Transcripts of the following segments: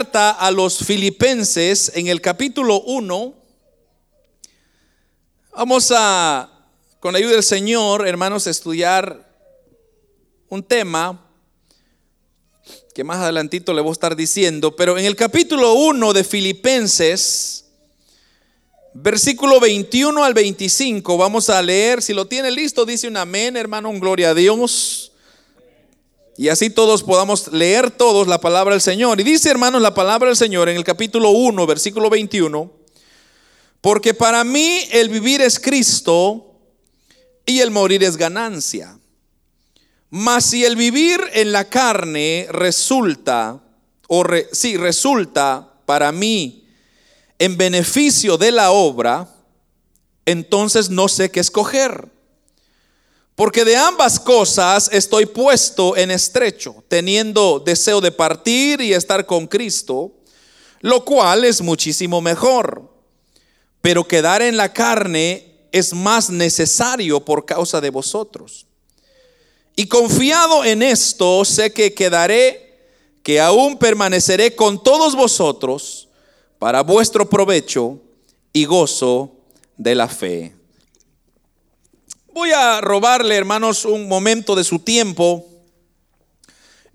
carta a los filipenses en el capítulo 1. Vamos a, con la ayuda del Señor, hermanos, estudiar un tema que más adelantito le voy a estar diciendo, pero en el capítulo 1 de Filipenses, versículo 21 al 25, vamos a leer, si lo tiene listo, dice un amén, hermano, un gloria a Dios. Y así todos podamos leer todos la palabra del Señor. Y dice, hermanos, la palabra del Señor en el capítulo 1, versículo 21, porque para mí el vivir es Cristo y el morir es ganancia. Mas si el vivir en la carne resulta, o si resulta para mí en beneficio de la obra, entonces no sé qué escoger. Porque de ambas cosas estoy puesto en estrecho, teniendo deseo de partir y estar con Cristo, lo cual es muchísimo mejor. Pero quedar en la carne es más necesario por causa de vosotros. Y confiado en esto, sé que quedaré, que aún permaneceré con todos vosotros para vuestro provecho y gozo de la fe. Voy a robarle, hermanos, un momento de su tiempo.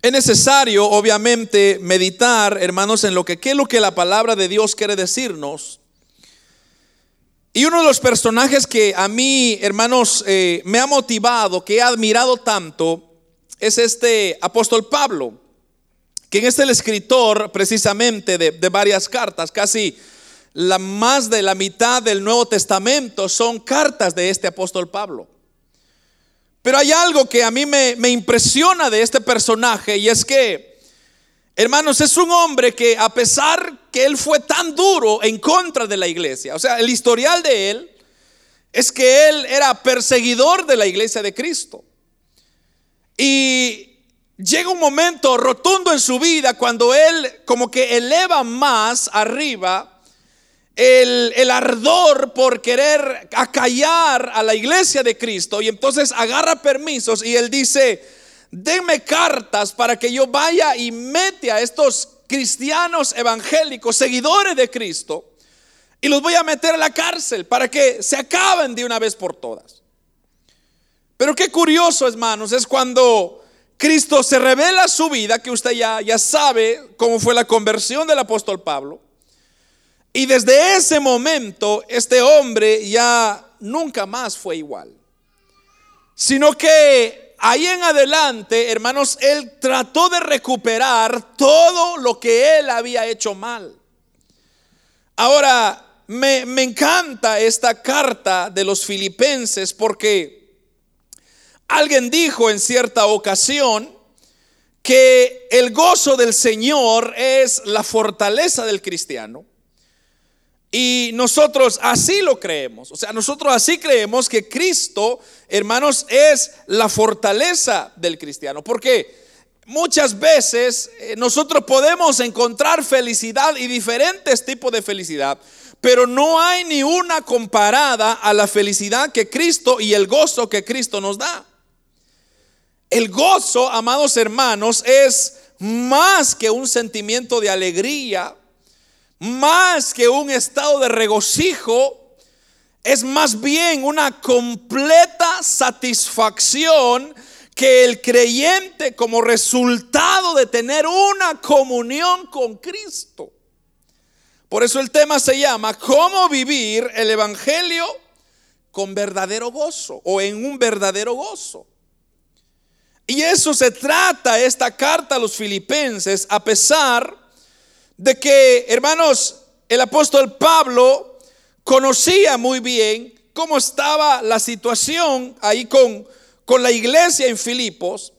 Es necesario, obviamente, meditar, hermanos, en lo que qué es lo que la palabra de Dios quiere decirnos. Y uno de los personajes que a mí, hermanos, eh, me ha motivado, que he admirado tanto, es este apóstol Pablo, quien es el escritor precisamente de, de varias cartas, casi la más de la mitad del Nuevo Testamento son cartas de este apóstol Pablo. Pero hay algo que a mí me, me impresiona de este personaje y es que Hermanos, es un hombre que a pesar que él fue tan duro en contra de la iglesia, o sea, el historial de él es que él era perseguidor de la iglesia de Cristo. Y llega un momento rotundo en su vida cuando él como que eleva más arriba el, ardor por querer acallar a la iglesia de Cristo y entonces agarra permisos y él dice, denme cartas para que yo vaya y mete a estos cristianos evangélicos, seguidores de Cristo, y los voy a meter a la cárcel para que se acaben de una vez por todas. Pero qué curioso, hermanos, es cuando Cristo se revela su vida, que usted ya, ya sabe cómo fue la conversión del apóstol Pablo. Y desde ese momento, este hombre ya nunca más fue igual. Sino que ahí en adelante, hermanos, él trató de recuperar todo lo que él había hecho mal. Ahora, me, encanta esta carta de los filipenses porque alguien dijo en cierta ocasión que el gozo del Señor es la fortaleza del cristiano. Y nosotros así lo creemos. O sea, nosotros así creemos que Cristo, hermanos, es la fortaleza del cristiano. Porque muchas veces eh, nosotros podemos encontrar felicidad y diferentes tipos de felicidad. Pero no hay ni una comparada a la felicidad que Cristo y el gozo que Cristo nos da. El gozo, amados hermanos, es más que un sentimiento de alegría más que un estado de regocijo, es más bien una completa satisfacción que el creyente como resultado de tener una comunión con Cristo. Por eso el tema se llama ¿Cómo vivir el Evangelio con verdadero gozo o en un verdadero gozo? Y eso se trata esta carta a los filipenses a pesar de que, hermanos, el apóstol Pablo conocía muy bien cómo estaba la situación ahí con, con la iglesia en Filipos.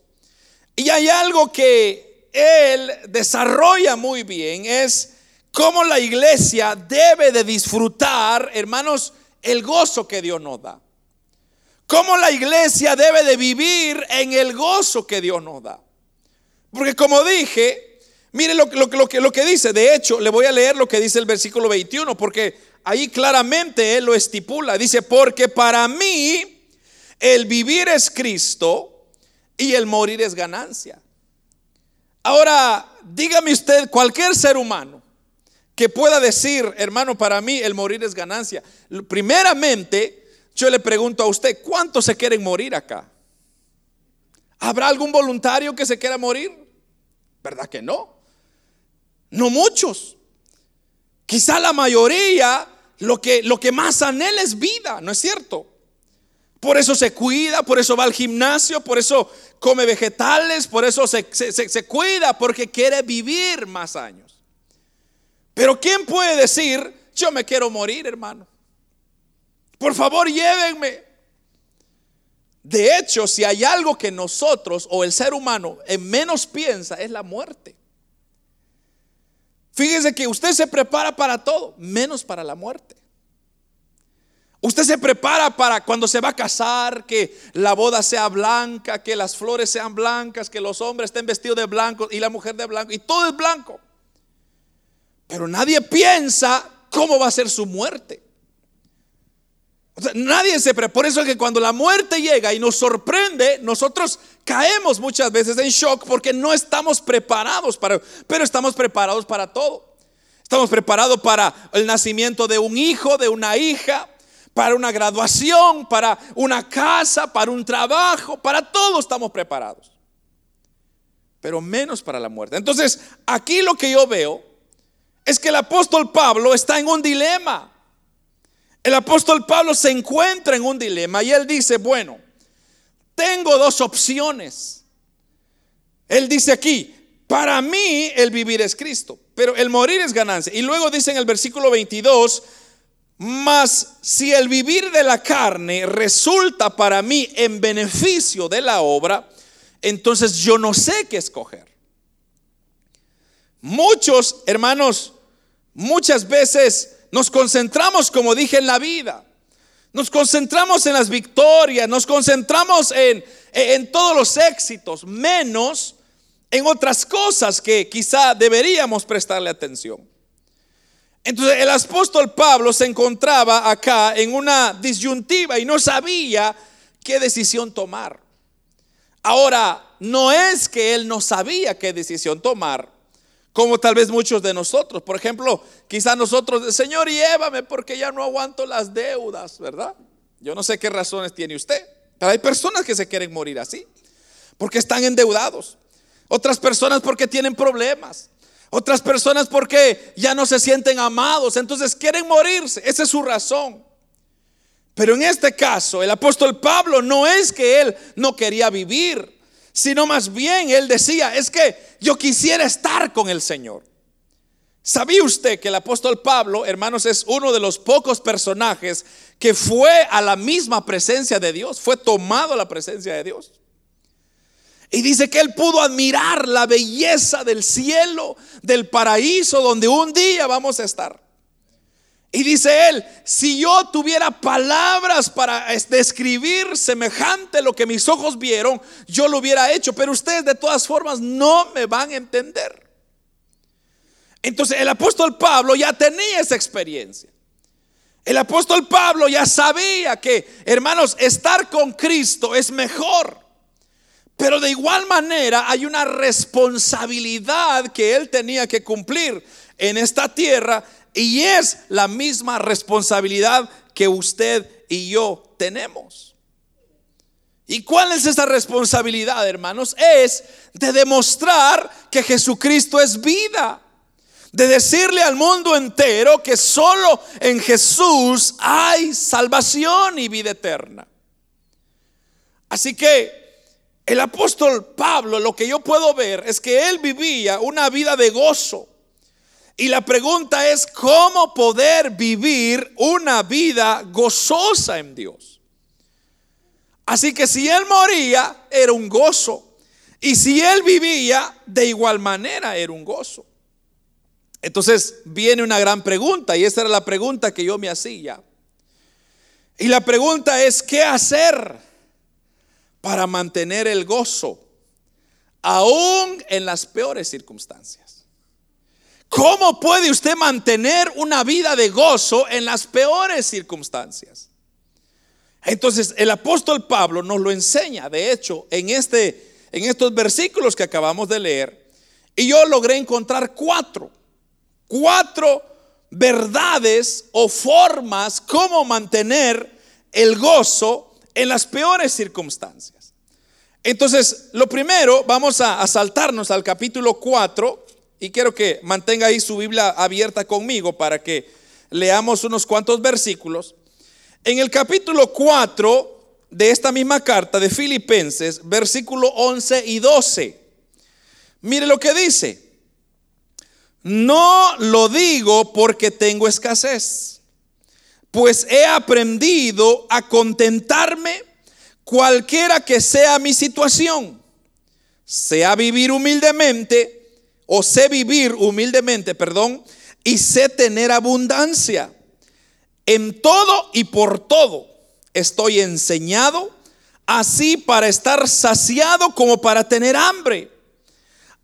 Y hay algo que él desarrolla muy bien, es cómo la iglesia debe de disfrutar, hermanos, el gozo que Dios nos da. Cómo la iglesia debe de vivir en el gozo que Dios nos da. Porque como dije, Mire lo, que, lo que dice. De hecho, le voy a leer lo que dice el versículo 21, porque ahí claramente él lo estipula. Dice, porque para mí el vivir es Cristo y el morir es ganancia. Ahora, dígame usted, cualquier ser humano que pueda decir, hermano, para mí el morir es ganancia. Primeramente, yo le pregunto a usted, ¿cuántos se quieren morir acá? ¿Habrá algún voluntario que se quiera morir? ¿Verdad que no? No muchos. Quizá la mayoría lo que, lo que más anhela es vida, ¿no es cierto? Por eso se cuida, por eso va al gimnasio, por eso come vegetales, por eso se, se, cuida, porque quiere vivir más años. Pero ¿quién puede decir, yo me quiero morir, hermano? Por favor, llévenme. De hecho, si hay algo que nosotros o el ser humano en menos piensa, es la muerte. Fíjese que usted se prepara para todo, menos para la muerte. Usted se prepara para cuando se va a casar, que la boda sea blanca, que las flores sean blancas, que los hombres estén vestidos de blanco y la mujer de blanco, y todo es blanco. Pero nadie piensa cómo va a ser su muerte nadie se prepara. Por eso es que cuando la muerte llega y nos sorprende, nosotros caemos muchas veces en shock porque no estamos preparados para, pero estamos preparados para todo. Estamos preparados para el nacimiento de un hijo, de una hija, para una graduación, para una casa, para un trabajo, para todo estamos preparados. Pero menos para la muerte. Entonces, aquí lo que yo veo es que el apóstol Pablo está en un dilema. El apóstol Pablo se encuentra en un dilema y él dice, bueno, tengo dos opciones. Él dice aquí, para mí el vivir es Cristo, pero el morir es ganancia. Y luego dice en el versículo 22, mas si el vivir de la carne resulta para mí en beneficio de la obra, entonces yo no sé qué escoger. Muchos hermanos, muchas veces nos concentramos, como dije, en la vida. Nos concentramos en las victorias, nos concentramos en, en todos los éxitos, menos en otras cosas que quizá deberíamos prestarle atención. Entonces el apóstol Pablo se encontraba acá en una disyuntiva y no sabía qué decisión tomar. Ahora, no es que él no sabía qué decisión tomar, como tal vez muchos de nosotros. Por ejemplo, quizá nosotros, Señor, llévame porque ya no aguanto las deudas, ¿verdad? Yo no sé qué razones tiene usted, pero hay personas que se quieren morir así, porque están endeudados. Otras personas porque tienen problemas. Otras personas porque ya no se sienten amados, entonces quieren morirse. Esa es su razón. Pero en este caso, el apóstol Pablo no es que él no quería vivir sino más bien él decía, es que yo quisiera estar con el Señor. ¿Sabía usted que el apóstol Pablo, hermanos, es uno de los pocos personajes que fue a la misma presencia de Dios, fue tomado a la presencia de Dios? Y dice que él pudo admirar la belleza del cielo, del paraíso, donde un día vamos a estar. Y dice él, si yo tuviera palabras para describir semejante lo que mis ojos vieron, yo lo hubiera hecho, pero ustedes de todas formas no me van a entender. Entonces el apóstol Pablo ya tenía esa experiencia. El apóstol Pablo ya sabía que, hermanos, estar con Cristo es mejor. Pero de igual manera hay una responsabilidad que él tenía que cumplir en esta tierra y es la misma responsabilidad que usted y yo tenemos. ¿Y cuál es esa responsabilidad, hermanos? Es de demostrar que Jesucristo es vida. De decirle al mundo entero que solo en Jesús hay salvación y vida eterna. Así que el apóstol Pablo, lo que yo puedo ver es que él vivía una vida de gozo y la pregunta es, ¿cómo poder vivir una vida gozosa en Dios? Así que si él moría, era un gozo. Y si él vivía, de igual manera era un gozo. Entonces viene una gran pregunta, y esa era la pregunta que yo me hacía. Y la pregunta es, ¿qué hacer para mantener el gozo, aún en las peores circunstancias? ¿Cómo puede usted mantener una vida de gozo en las peores circunstancias? Entonces, el apóstol Pablo nos lo enseña, de hecho, en, este, en estos versículos que acabamos de leer. Y yo logré encontrar cuatro, cuatro verdades o formas como mantener el gozo en las peores circunstancias. Entonces, lo primero, vamos a, saltarnos al capítulo 4 y quiero que mantenga ahí su Biblia abierta conmigo para que leamos unos cuantos versículos. En el capítulo 4 de esta misma carta de Filipenses, versículo 11 y 12, mire lo que dice. No lo digo porque tengo escasez, pues he aprendido a contentarme cualquiera que sea mi situación, sea vivir humildemente o sé vivir humildemente, perdón, y sé tener abundancia. En todo y por todo estoy enseñado, así para estar saciado como para tener hambre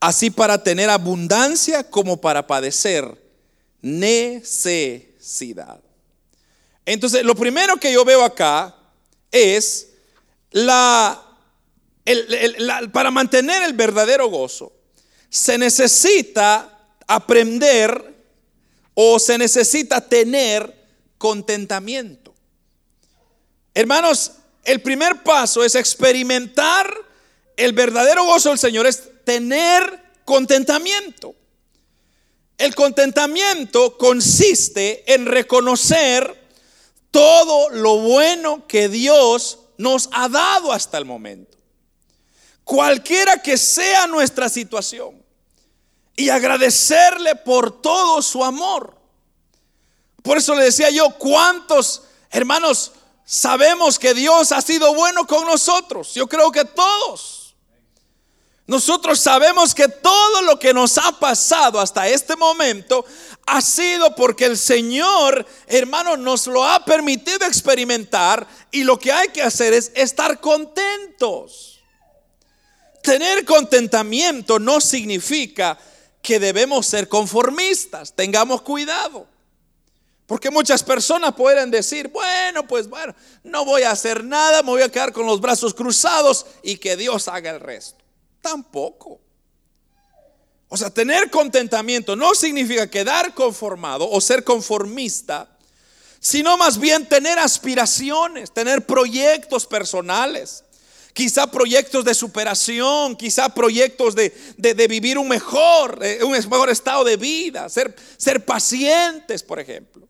así para tener abundancia como para padecer necesidad. Entonces, lo primero que yo veo acá es la, para mantener el verdadero gozo, se necesita aprender o se necesita tener contentamiento. Hermanos, el primer paso es experimentar el verdadero gozo del Señor, es tener contentamiento. El contentamiento consiste en reconocer todo lo bueno que Dios nos ha dado hasta el momento. Cualquiera que sea nuestra situación. Y agradecerle por todo su amor. Por eso le decía yo, ¿cuántos hermanos sabemos que Dios ha sido bueno con nosotros? Yo creo que todos. Nosotros sabemos que todo lo que nos ha pasado hasta este momento ha sido porque el Señor, hermano, nos lo ha permitido experimentar y lo que hay que hacer es estar contentos. Tener contentamiento no significa que debemos ser conformistas, tengamos cuidado. Porque muchas personas pueden decir, bueno, pues bueno, no voy a hacer nada, me voy a quedar con los brazos cruzados y que Dios haga el resto. Tampoco. O sea, tener contentamiento no significa quedar conformado o ser conformista, sino más bien tener aspiraciones, tener proyectos personales, quizá proyectos de superación, quizá proyectos de, vivir un mejor, eh, un mejor estado de vida, ser, ser pacientes, por ejemplo.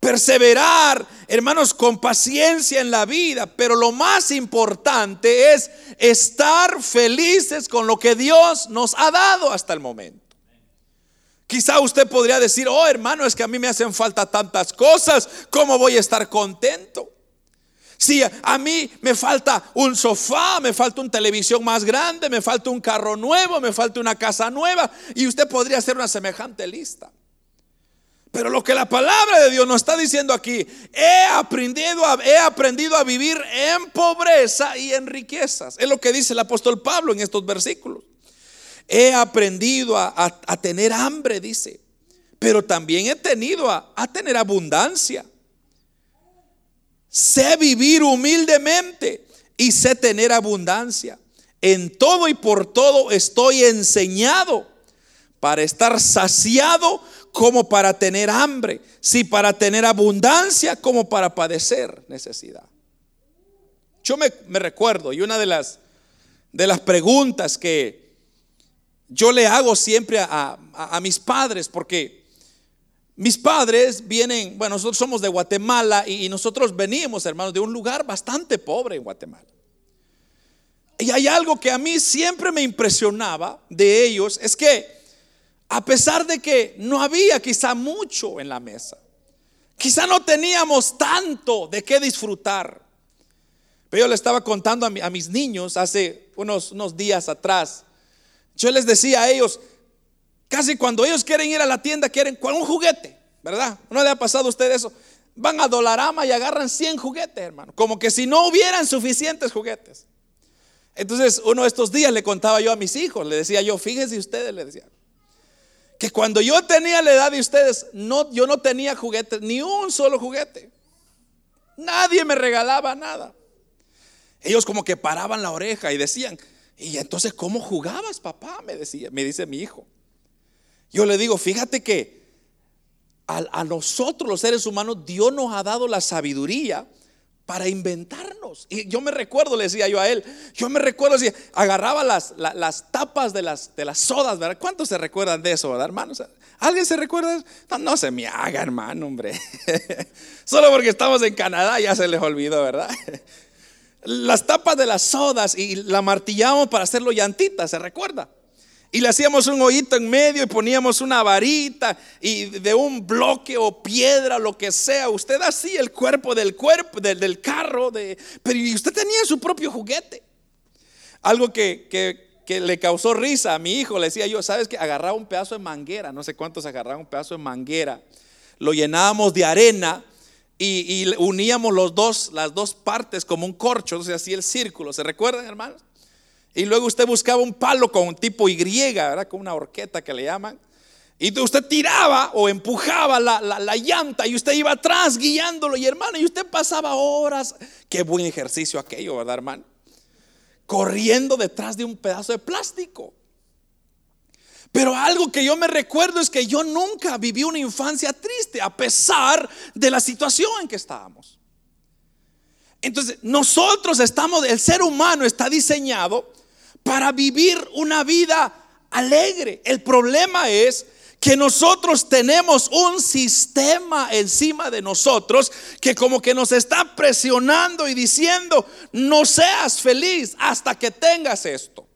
Perseverar, hermanos, con paciencia en la vida, pero lo más importante es estar felices con lo que Dios nos ha dado hasta el momento. Quizá usted podría decir, oh hermano, es que a mí me hacen falta tantas cosas, ¿cómo voy a estar contento? Si a mí me falta un sofá, me falta una televisión más grande, me falta un carro nuevo, me falta una casa nueva, y usted podría hacer una semejante lista. Pero lo que la palabra de Dios nos está diciendo aquí, he aprendido, a, he aprendido a vivir en pobreza y en riquezas. Es lo que dice el apóstol Pablo en estos versículos. He aprendido a, tener hambre, dice, pero también he tenido a, a tener abundancia. Sé vivir humildemente y sé tener abundancia. En todo y por todo estoy enseñado para estar saciado como para tener hambre, si para tener abundancia como para padecer necesidad. Yo me, recuerdo y una de las, de las preguntas que yo le hago siempre a, mis padres, porque mis padres vienen, bueno, nosotros somos de Guatemala y, nosotros venimos, hermanos, de un lugar bastante pobre en Guatemala. Y hay algo que a mí siempre me impresionaba de ellos, es que a pesar de que no había quizá mucho en la mesa. Quizá no teníamos tanto de qué disfrutar. Pero yo le estaba contando a, mis niños hace unos días atrás. Yo les decía a ellos, casi cuando ellos quieren ir a la tienda, quieren un juguete, ¿verdad? ¿No le ha pasado a usted eso? Van a Dolarama y agarran 100 juguetes, hermano. Como que si no hubieran suficientes juguetes. Entonces, uno de estos días le contaba yo a mis hijos, le decía yo, fíjense ustedes, le decía, que cuando yo tenía la edad de ustedes, no, yo no tenía juguetes, ni un solo juguete. Nadie me regalaba nada. Ellos como que paraban la oreja y decían, Y entonces, ¿cómo jugabas, papá? Me decía, me dice mi hijo. Yo le digo, fíjate que a, nosotros los seres humanos Dios nos ha dado la sabiduría para inventarnos. Y yo me recuerdo, le decía yo a él, yo me recuerdo, decía, agarraba las, tapas de las, de sodas, ¿verdad? ¿Cuántos se recuerdan de eso, verdad, hermanos? ¿Alguien se recuerda? No, no se me haga, hermano, hombre. Solo porque estamos en Canadá ya se les olvidó, ¿verdad? Las tapas de las sodas y la martillamos para hacerlo llantita, ¿se recuerda? Y le hacíamos un hoyito en medio y poníamos una varita y de un bloque o piedra, lo que sea. Usted así el cuerpo del cuerpo, del, carro, de, pero usted tenía su propio juguete. Algo que, que, le causó risa a mi hijo, le decía yo, ¿sabes que Agarraba un pedazo de manguera, no sé cuántos agarraban un pedazo de manguera, lo llenábamos de arena y, y uníamos los dos, las dos partes como un corcho, entonces así el círculo. ¿Se recuerdan, hermanos? Y luego usted buscaba un palo con un tipo Y, ¿verdad? Con una horqueta que le llaman. Y usted tiraba o empujaba la, la, llanta y usted iba atrás guiándolo. Y hermano, y usted pasaba horas. Qué buen ejercicio aquello, ¿verdad, hermano? Corriendo detrás de un pedazo de plástico. Pero algo que yo me recuerdo es que yo nunca viví una infancia triste a pesar de la situación en que estábamos. Entonces, nosotros estamos, el ser humano está diseñado para vivir una vida alegre. El problema es que nosotros tenemos un sistema encima de nosotros que como que nos está presionando y diciendo, no seas feliz hasta que tengas esto.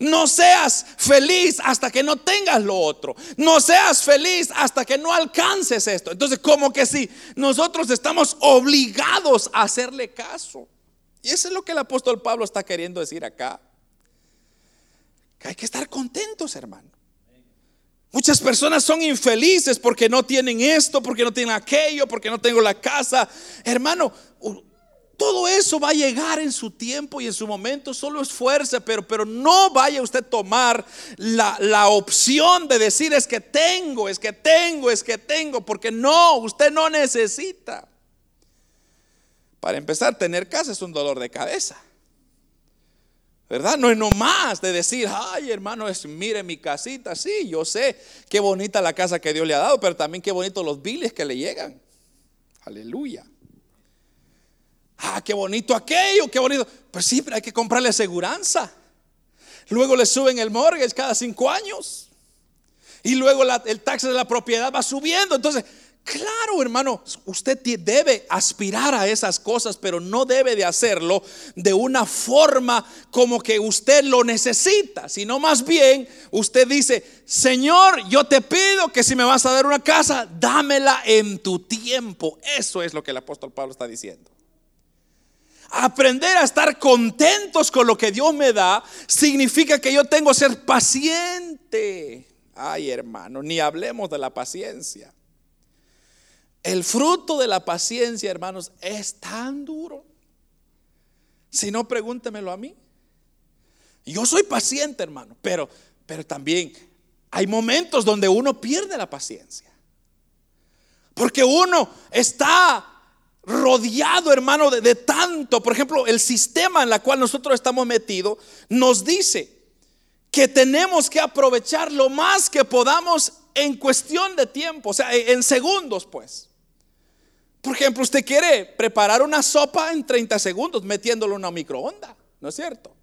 No seas feliz hasta que no tengas lo otro. No seas feliz hasta que no alcances esto. Entonces, como que si nosotros estamos obligados a hacerle caso. Y eso es lo que el apóstol Pablo está queriendo decir acá. Hay que estar contentos, hermano. Muchas personas son infelices porque no tienen esto, porque no tienen aquello, porque no tengo la casa. Hermano, todo eso va a llegar en su tiempo y en su momento, solo esfuerce, pero, pero no vaya usted a tomar la, la, opción de decir es que tengo, es que tengo, es que tengo, porque no, usted no necesita. Para empezar, tener casa es un dolor de cabeza. ¿Verdad? No es nomás de decir, ay hermano, es, mire mi casita, sí, yo sé qué bonita la casa que Dios le ha dado, pero también qué bonitos los biles que le llegan. Aleluya. Ah, qué bonito aquello, qué bonito. Pues sí, pero hay que comprarle aseguranza. Luego le suben el mortgage cada cinco años. Y luego el tax de la propiedad va subiendo. Entonces, claro, hermano, usted debe aspirar a esas cosas, pero no debe de hacerlo de una forma como que usted lo necesita, sino más bien usted dice, Señor, yo te pido que si me vas a dar una casa, dámela en tu tiempo. Eso es lo que el apóstol Pablo está diciendo. Aprender a estar contentos con lo que Dios me da significa que yo tengo que ser paciente. Ay, hermano, ni hablemos de la paciencia. El fruto de la paciencia, hermanos, es tan duro. Si no, pregúntemelo a mí. Yo soy paciente, hermano, pero, pero también hay momentos donde uno pierde la paciencia. Porque uno está rodeado, hermano, de, tanto. Por ejemplo, el sistema en el cual nosotros estamos metidos nos dice que tenemos que aprovechar lo más que podamos en cuestión de tiempo, o sea, en segundos, pues. Por ejemplo, usted quiere preparar una sopa en 30 segundos metiéndolo en una microonda, ¿no es cierto?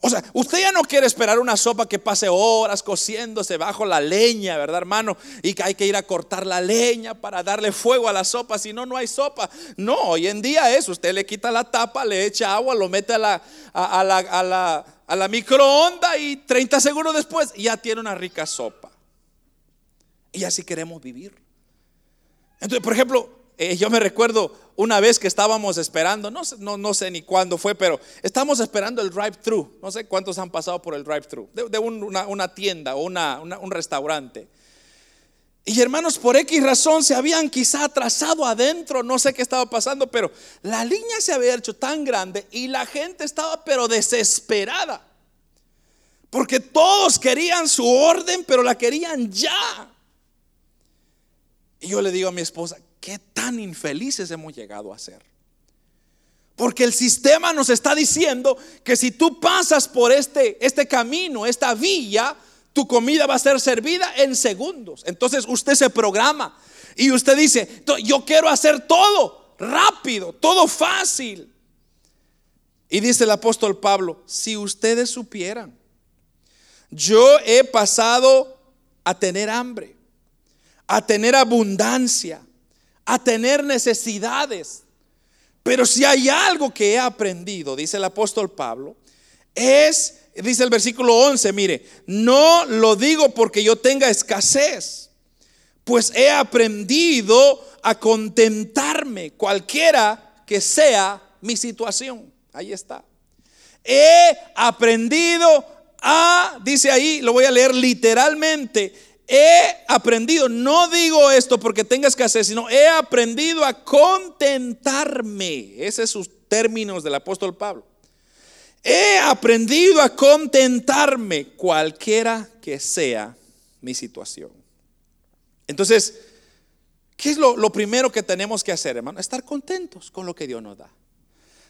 O sea, usted ya no quiere esperar una sopa que pase horas cociéndose bajo la leña, ¿verdad, hermano? Y que hay que ir a cortar la leña para darle fuego a la sopa, si no, no hay sopa. No, hoy en día es, usted le quita la tapa, le echa agua, lo mete a la, a, la, a la, a la microonda y 30 segundos después ya tiene una rica sopa. Y así queremos vivir. Entonces, por ejemplo, eh, yo me recuerdo una vez que estábamos esperando, no, no, no sé ni cuándo fue, pero estábamos esperando el drive-thru. No sé cuántos han pasado por el drive-thru, de, una, tienda o un restaurante. Y hermanos, por X razón se habían quizá atrasado adentro, no sé qué estaba pasando, pero la línea se había hecho tan grande y la gente estaba pero desesperada. Porque todos querían su orden, pero la querían ya. Y yo le digo a mi esposa, qué tan infelices hemos llegado a ser. Porque el sistema nos está diciendo que si tú pasas por este, este camino, esta villa, tu comida va a ser servida en segundos. Entonces usted se programa y usted dice, yo quiero hacer todo rápido, todo fácil. Y dice el apóstol Pablo, si ustedes supieran, yo he pasado a tener hambre, a tener abundancia, a tener necesidades. Pero si hay algo que he aprendido, dice el apóstol Pablo, es, dice el versículo 11, mire, no lo digo porque yo tenga escasez, pues he aprendido a contentarme cualquiera que sea mi situación. Ahí está. He aprendido a, dice ahí, lo voy a leer literalmente, he aprendido, no digo esto porque tenga escasez, sino he aprendido a contentarme. Ese es sus términos del apóstol Pablo. He aprendido a contentarme cualquiera que sea mi situación. Entonces, ¿qué es lo, lo primero que tenemos que hacer, hermano? Estar contentos con lo que Dios nos da.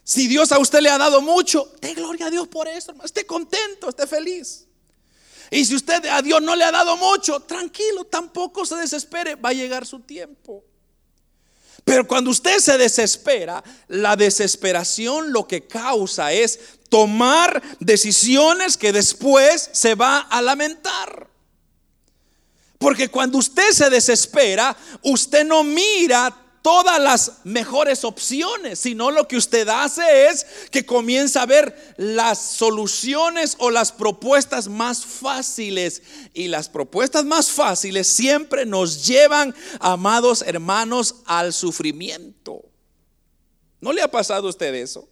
Si Dios a usted le ha dado mucho, dé gloria a Dios por eso, hermano. Esté contento, esté feliz. Y si usted a Dios no le ha dado mucho, tranquilo, tampoco se desespere, va a llegar su tiempo. Pero cuando usted se desespera, la desesperación lo que causa es tomar decisiones que después se va a lamentar. Porque cuando usted se desespera, usted no mira todas las mejores opciones, sino lo que usted hace es que comienza a ver las soluciones o las propuestas más fáciles. Y las propuestas más fáciles siempre nos llevan, amados hermanos, al sufrimiento. ¿No le ha pasado a usted eso?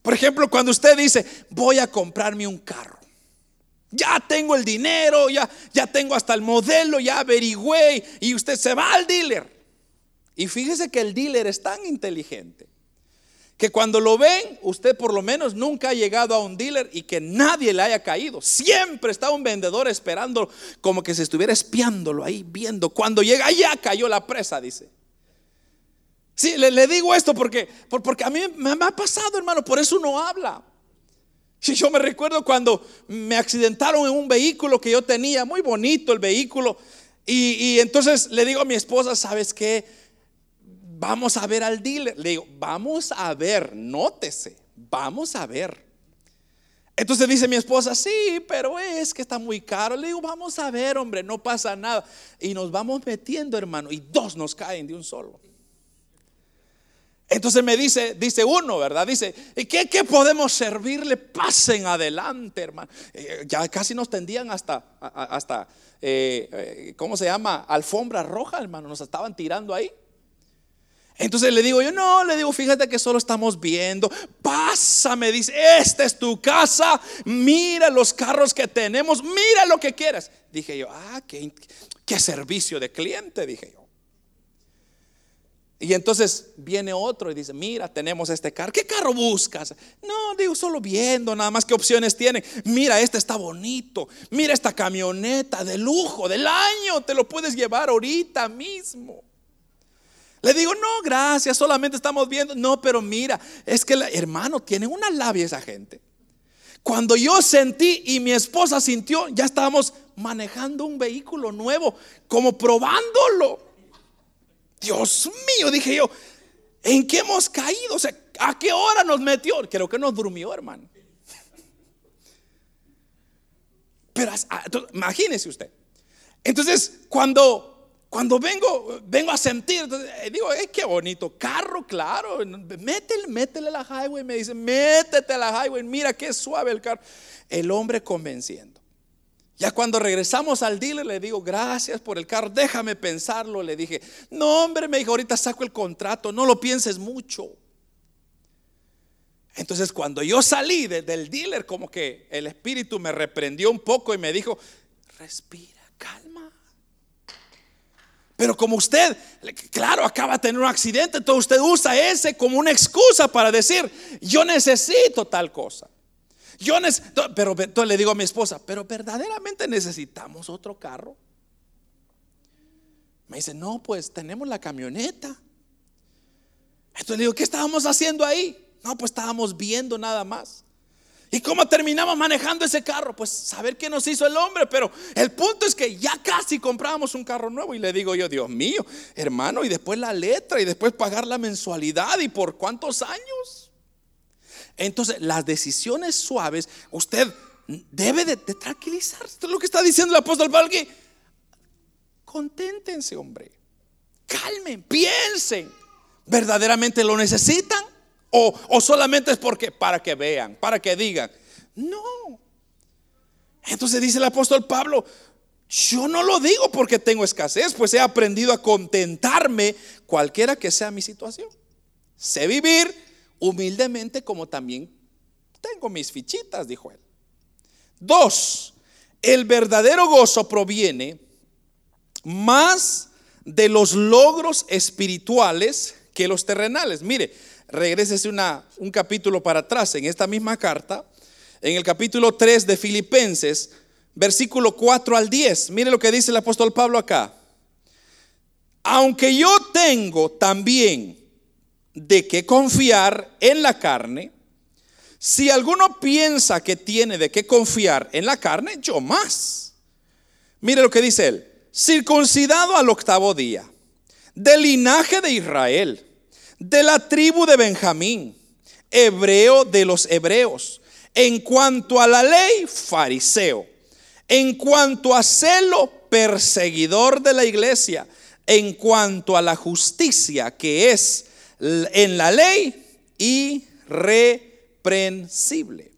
Por ejemplo, cuando usted dice, voy a comprarme un carro. Ya tengo el dinero, ya, ya tengo hasta el modelo, ya averigüé y usted se va al dealer y fíjese que el dealer es tan inteligente que cuando lo ven, usted por lo menos nunca ha llegado a un dealer y que nadie le haya caído. Siempre está un vendedor esperando como que se estuviera espiándolo ahí, viendo. Cuando llega, ya cayó la presa, dice. Sí, le, digo esto porque, porque a mí me, ha pasado, hermano, por eso uno habla. Si yo me recuerdo cuando me accidentaron en un vehículo que yo tenía, muy bonito el vehículo, y, y entonces le digo a mi esposa, ¿sabes qué? Vamos a ver al dealer. Le digo, vamos a ver, nótese, vamos a ver. Entonces dice mi esposa, sí, pero es que está muy caro. Le digo, vamos a ver, hombre, no pasa nada. Y nos vamos metiendo, hermano, y dos nos caen de un solo. Entonces me dice, dice uno, ¿verdad? Dice, ¿qué, qué podemos servirle? Pasen adelante, hermano. Eh, ya casi nos tendían hasta, hasta eh, eh, ¿cómo se llama? Alfombra roja, hermano. Nos estaban tirando ahí. Entonces le digo yo, no, le digo, fíjate que solo estamos viendo. Pásame, dice, esta es tu casa. Mira los carros que tenemos, mira lo que quieras. Dije yo, ah, qué, qué servicio de cliente, dije yo. Y entonces viene otro y dice, mira, tenemos este carro. ¿Qué carro buscas? No, digo, solo viendo nada más qué opciones tiene. Mira, este está bonito. Mira esta camioneta de lujo del año. Te lo puedes llevar ahorita mismo. Le digo, no, gracias, solamente estamos viendo. No, pero mira, es que, hermano, tiene una labia esa gente. Cuando yo sentí y mi esposa sintió, ya estábamos manejando un vehículo nuevo, como probándolo. Dios mío, dije yo, ¿en qué hemos caído? O sea, ¿a qué hora nos metió? Creo que nos durmió, hermano. Pero imagínese usted. Entonces, cuando cuando vengo, vengo a sentir, eh, digo, eh, qué bonito, carro, claro, métele, métele la highway, me dice, métete a la highway, mira qué suave el carro. El hombre convenciendo. Ya cuando regresamos al dealer le digo, gracias por el carro, déjame pensarlo. Le dije, no hombre, me dijo, ahorita saco el contrato, no lo pienses mucho. Entonces cuando yo salí del dealer, como que el espíritu me reprendió un poco y me dijo, respira, calma pero como usted, claro, acaba de tener un accidente, entonces usted usa ese como una excusa para decir, yo necesito tal cosa. Yo necesito, pero entonces le digo a mi esposa, pero verdaderamente necesitamos otro carro. Me dice, no, pues tenemos la camioneta. Entonces le digo, ¿qué estábamos haciendo ahí? No, pues estábamos viendo nada más. ¿Y cómo terminamos manejando ese carro? Pues saber qué nos hizo el hombre, pero el punto es que ya casi compramos un carro nuevo y le digo yo, Dios mío, hermano, y después la letra y después pagar la mensualidad y por cuántos años. Entonces, las decisiones suaves, usted debe de, tranquilizarse. Esto es lo que está diciendo el apóstol Pablo. Conténtense, hombre. Calmen, piensen. ¿Verdaderamente lo necesitan? ¿O, o solamente es porque para que vean, para que digan? No. Entonces dice el apóstol Pablo, yo no lo digo porque tengo escasez, pues he aprendido a contentarme cualquiera que sea mi situación. Sé vivir humildemente como también tengo mis fichitas, dijo él. Dos, el verdadero gozo proviene más de los logros espirituales que los terrenales. Mire, regrese una, un capítulo para atrás en esta misma carta, en el capítulo 3 de Filipenses, versículo 4 al 10. Mire lo que dice el apóstol Pablo acá. Aunque yo tengo también de qué confiar en la carne, si alguno piensa que tiene de qué confiar en la carne, yo más. Mire lo que dice él. Circuncidado al octavo día, del linaje de Israel, de la tribu de Benjamín, hebreo de los hebreos. En cuanto a la ley, fariseo. En cuanto a celo, perseguidor de la iglesia. En cuanto a la justicia que es en la ley, irreprensible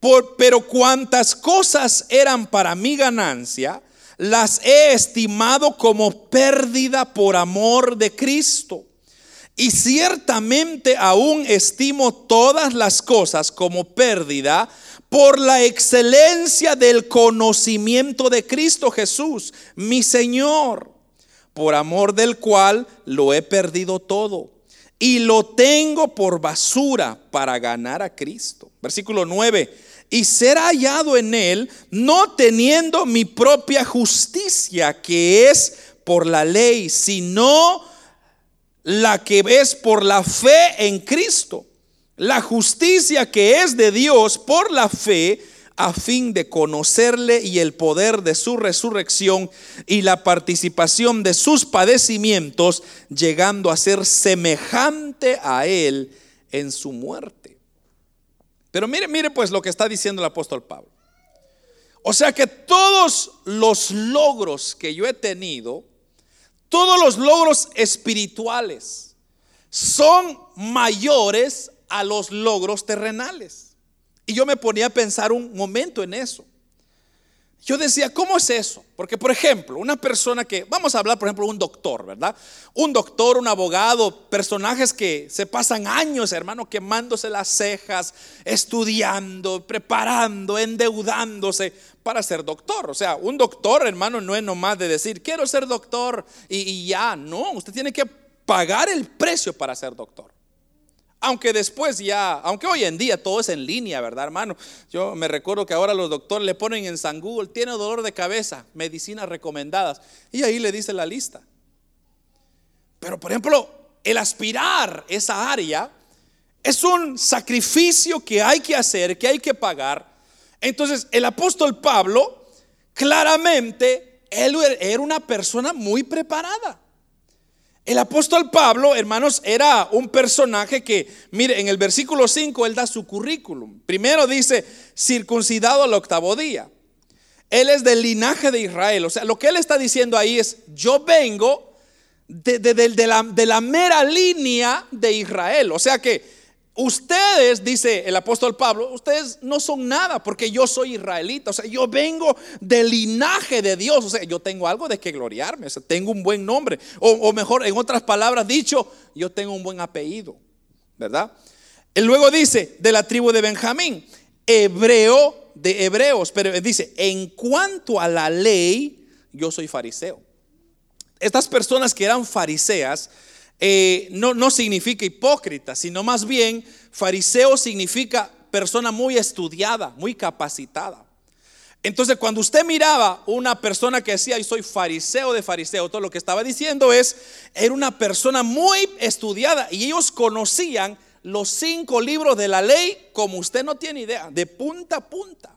por, pero cuantas cosas eran para mi ganancia, las he estimado como pérdida por amor de Cristo. Y ciertamente aún estimo todas las cosas como pérdida por la excelencia del conocimiento de Cristo Jesús, mi Señor, por amor del cual lo he perdido todo y lo tengo por basura para ganar a Cristo. Versículo 9. Y ser hallado en él, no teniendo mi propia justicia, que es por la ley, sino la que es por la fe en Cristo. La justicia que es de Dios por la fe a fin de conocerle y el poder de su resurrección y la participación de sus padecimientos, llegando a ser semejante a él en su muerte. Pero mire, mire pues lo que está diciendo el apóstol Pablo. O sea que todos los logros que yo he tenido, todos los logros espirituales, son mayores a los logros terrenales. Y yo me ponía a pensar un momento en eso. Yo decía, ¿cómo es eso? Porque, por ejemplo, una persona que, vamos a hablar, por ejemplo, un doctor, ¿verdad? Un doctor, un abogado, personajes que se pasan años, hermano, quemándose las cejas, estudiando, preparando, endeudándose para ser doctor. O sea, un doctor, hermano, no es nomás de decir, quiero ser doctor y, y ya, no, usted tiene que pagar el precio para ser doctor. Aunque después ya, aunque hoy en día todo es en línea, ¿verdad, hermano? Yo me recuerdo que ahora los doctores le ponen en San Google, tiene dolor de cabeza, medicinas recomendadas, y ahí le dice la lista. Pero, por ejemplo, el aspirar esa área es un sacrificio que hay que hacer, que hay que pagar. Entonces, el apóstol Pablo, claramente, él era una persona muy preparada. El apóstol Pablo, hermanos, era un personaje que, mire, en el versículo 5 él da su currículum. Primero dice, circuncidado al octavo día. Él es del linaje de Israel. O sea, lo que él está diciendo ahí es, yo vengo de, la, de la mera línea de Israel. O sea que Ustedes, dice el apóstol Pablo, ustedes no son nada porque yo soy israelita. O sea, yo vengo del linaje de Dios. O sea, yo tengo algo de que gloriarme. O sea, tengo un buen nombre. O, mejor, en otras palabras dicho, yo tengo un buen apellido. ¿Verdad? Y luego dice, de la tribu de Benjamín, hebreo de hebreos. Pero dice, en cuanto a la ley, yo soy fariseo. Estas personas que eran fariseas, eh, no, no significa hipócrita, sino más bien fariseo significa persona muy estudiada, muy capacitada. Entonces, cuando usted miraba una persona que decía, yo soy fariseo de fariseo, todo lo que estaba diciendo es, era una persona muy estudiada y ellos conocían los cinco libros de la ley como usted no tiene idea, de punta a punta.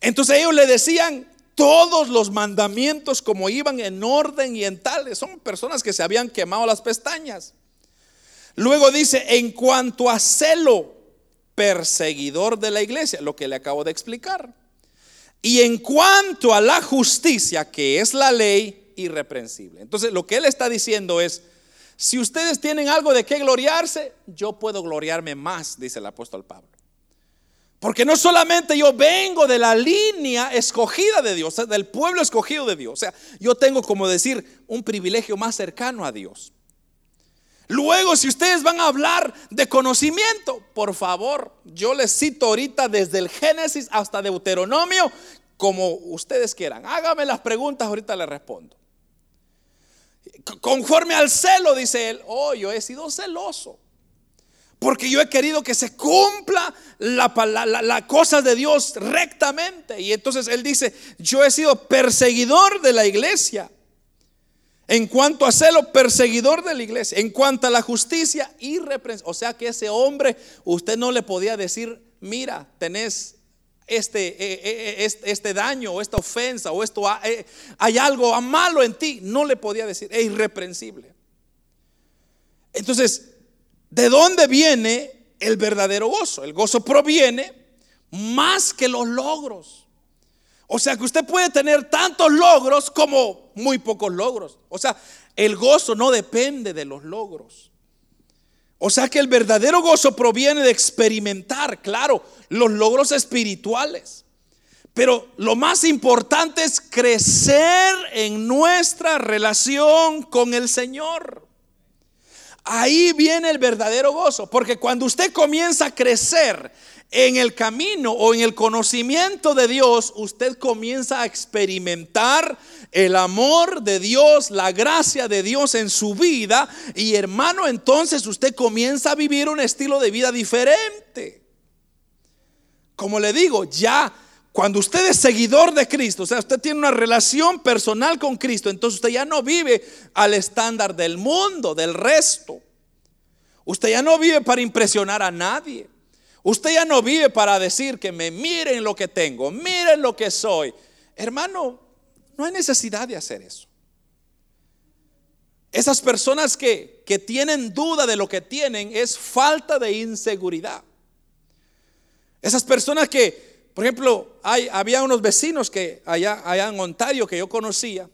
Entonces ellos le decían todos los mandamientos como iban en orden y en tales. Son personas que se habían quemado las pestañas. Luego dice, en cuanto a celo, perseguidor de la iglesia, lo que le acabo de explicar. Y en cuanto a la justicia, que es la ley, irreprensible. Entonces, lo que él está diciendo es, si ustedes tienen algo de qué gloriarse, yo puedo gloriarme más, dice el apóstol Pablo. Porque no solamente yo vengo de la línea escogida de Dios, del pueblo escogido de Dios. O sea, yo tengo como decir un privilegio más cercano a Dios. Luego, si ustedes van a hablar de conocimiento, por favor, yo les cito ahorita desde el Génesis hasta Deuteronomio, como ustedes quieran. Hágame las preguntas, ahorita les respondo. Conforme al celo, dice él, oh, yo he sido celoso. Porque yo he querido que se cumpla la, la, cosa de Dios rectamente. Y entonces él dice, yo he sido perseguidor de la iglesia. En cuanto a celo, perseguidor de la iglesia. En cuanto a la justicia, irreprensible. O sea que ese hombre, usted no le podía decir, mira, tenés este, este, este, daño o esta ofensa o esto, hay algo malo en ti. No le podía decir, es irreprensible. Entonces, ¿de dónde viene el verdadero gozo? El gozo proviene más que los logros. O sea que usted puede tener tantos logros como muy pocos logros. O sea, el gozo no depende de los logros. O sea que el verdadero gozo proviene de experimentar, claro, los logros espirituales. Pero lo más importante es crecer en nuestra relación con el Señor. Ahí viene el verdadero gozo, porque cuando usted comienza a crecer en el camino o en el conocimiento de Dios, usted comienza a experimentar el amor de Dios, la gracia de Dios en su vida. Y hermano, entonces usted comienza a vivir un estilo de vida diferente. Como le digo, ya cuando usted es seguidor de Cristo, o sea, usted tiene una relación personal con Cristo, entonces usted ya no vive al estándar del mundo, del resto. Usted ya no vive para impresionar a nadie. Usted ya no vive para decir que me miren lo que tengo, miren lo que soy. Hermano, no hay necesidad de hacer eso. Esas personas que, que tienen duda de lo que tienen es falta de inseguridad. Esas personas que, por ejemplo, había unos vecinos que allá, allá en Ontario que yo conocía,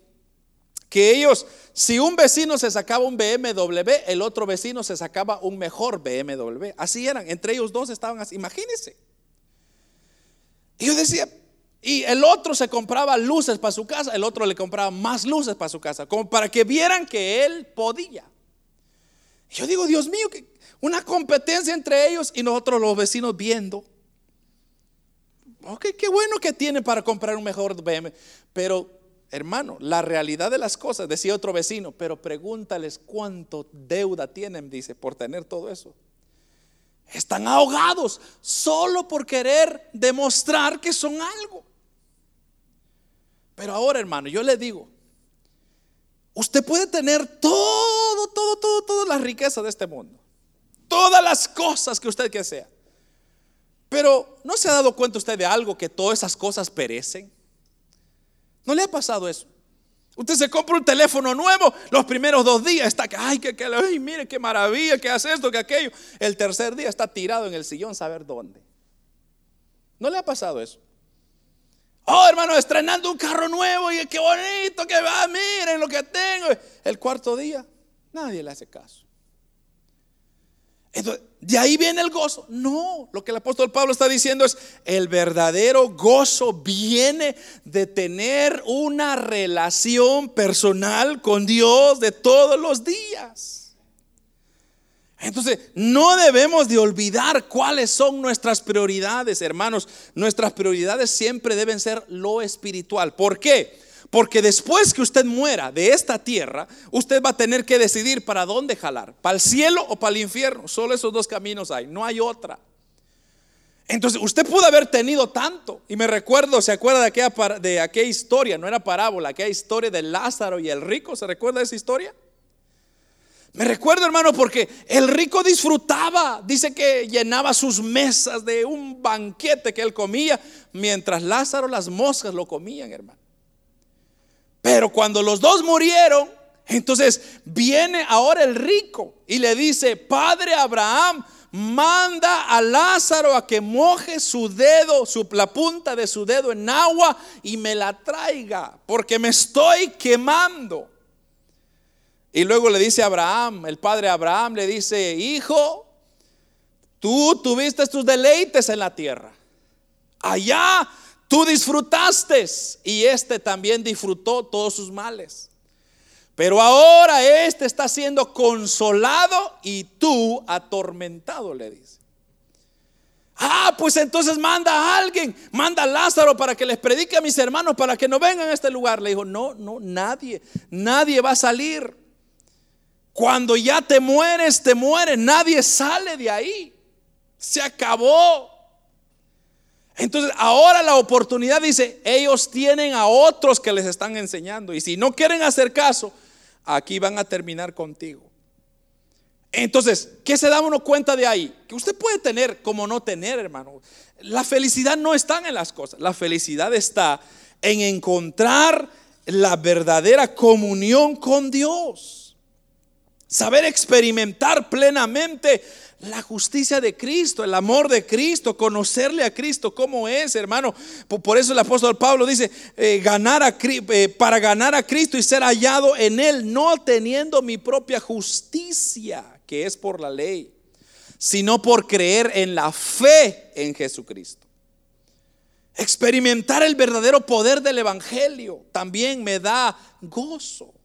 que ellos, si un vecino se sacaba un BMW, el otro vecino se sacaba un mejor BMW. Así eran, entre ellos dos estaban así, imagínense. Y yo decía, y el otro se compraba luces para su casa, el otro le compraba más luces para su casa, como para que vieran que él podía. yo digo, Dios mío, una competencia entre ellos y nosotros los vecinos viendo. Ok, qué bueno que tiene para comprar un mejor BMW, pero Hermano, la realidad de las cosas, decía otro vecino, pero pregúntales cuánto deuda tienen, dice, por tener todo eso. Están ahogados solo por querer demostrar que son algo. Pero ahora, hermano, yo le digo, usted puede tener todo, todo, todo, toda la riqueza de este mundo. Todas las cosas que usted que. Pero ¿no se ha dado cuenta usted de algo que todas esas cosas perecen? ¿No le ha pasado eso? Usted se compra un teléfono nuevo, los primeros dos días está que, ay, que, ay, mire qué maravilla, que hace esto, que aquello. El tercer día está tirado en el sillón, saber dónde. ¿No le ha pasado eso? Oh, hermano, estrenando un carro nuevo y qué bonito que va, miren lo que tengo. El cuarto día, nadie le hace caso. Entonces, ¿de ahí viene el gozo? No, lo que el apóstol Pablo está diciendo es, el verdadero gozo viene de tener una relación personal con Dios de todos los días. Entonces, no debemos de olvidar cuáles son nuestras prioridades, hermanos. Nuestras prioridades siempre deben ser lo espiritual. ¿Por qué? Porque después que usted muera de esta tierra, usted va a tener que decidir para dónde jalar, para el cielo o para el infierno. Solo esos dos caminos hay, no hay otra. Entonces, usted pudo haber tenido tanto. Y me recuerdo, ¿se acuerda de aquella, de historia? No era parábola, aquella historia de Lázaro y el rico. ¿Se recuerda de esa historia? Me recuerdo, hermano, porque el rico disfrutaba. Dice que llenaba sus mesas de un banquete que él comía, mientras Lázaro las moscas lo comían, hermano. Pero cuando los dos murieron, entonces viene ahora el rico y le dice, Padre Abraham, manda a Lázaro a que moje su dedo, su, la punta de su dedo en agua y me la traiga, porque me estoy quemando. Y luego le dice Abraham, el padre Abraham le dice, hijo, tú tuviste tus deleites en la tierra. Allá tú disfrutaste y este también disfrutó todos sus males. Pero ahora este está siendo consolado y tú atormentado, le dice. Ah, pues entonces manda a alguien, manda a Lázaro para que les predique a mis hermanos para que no vengan a este lugar. Le dijo, no, no, nadie, nadie va a salir. Cuando ya te mueres, te mueres, nadie sale de ahí. Se acabó. Entonces, ahora la oportunidad dice, ellos tienen a otros que les están enseñando. Y si no quieren hacer caso, aquí van a terminar contigo. Entonces, ¿qué se da uno cuenta de ahí? Que usted puede tener como no tener, hermano. La felicidad no está en las cosas. La felicidad está en encontrar la verdadera comunión con Dios. Saber experimentar plenamente la justicia de Cristo, el amor de Cristo, conocerle a Cristo como es, hermano. Por eso el apóstol Pablo dice, eh, ganar a, eh, para ganar a Cristo y ser hallado en Él, no teniendo mi propia justicia, que es por la ley, sino por creer en la fe en Jesucristo. Experimentar el verdadero poder del Evangelio también me da gozo.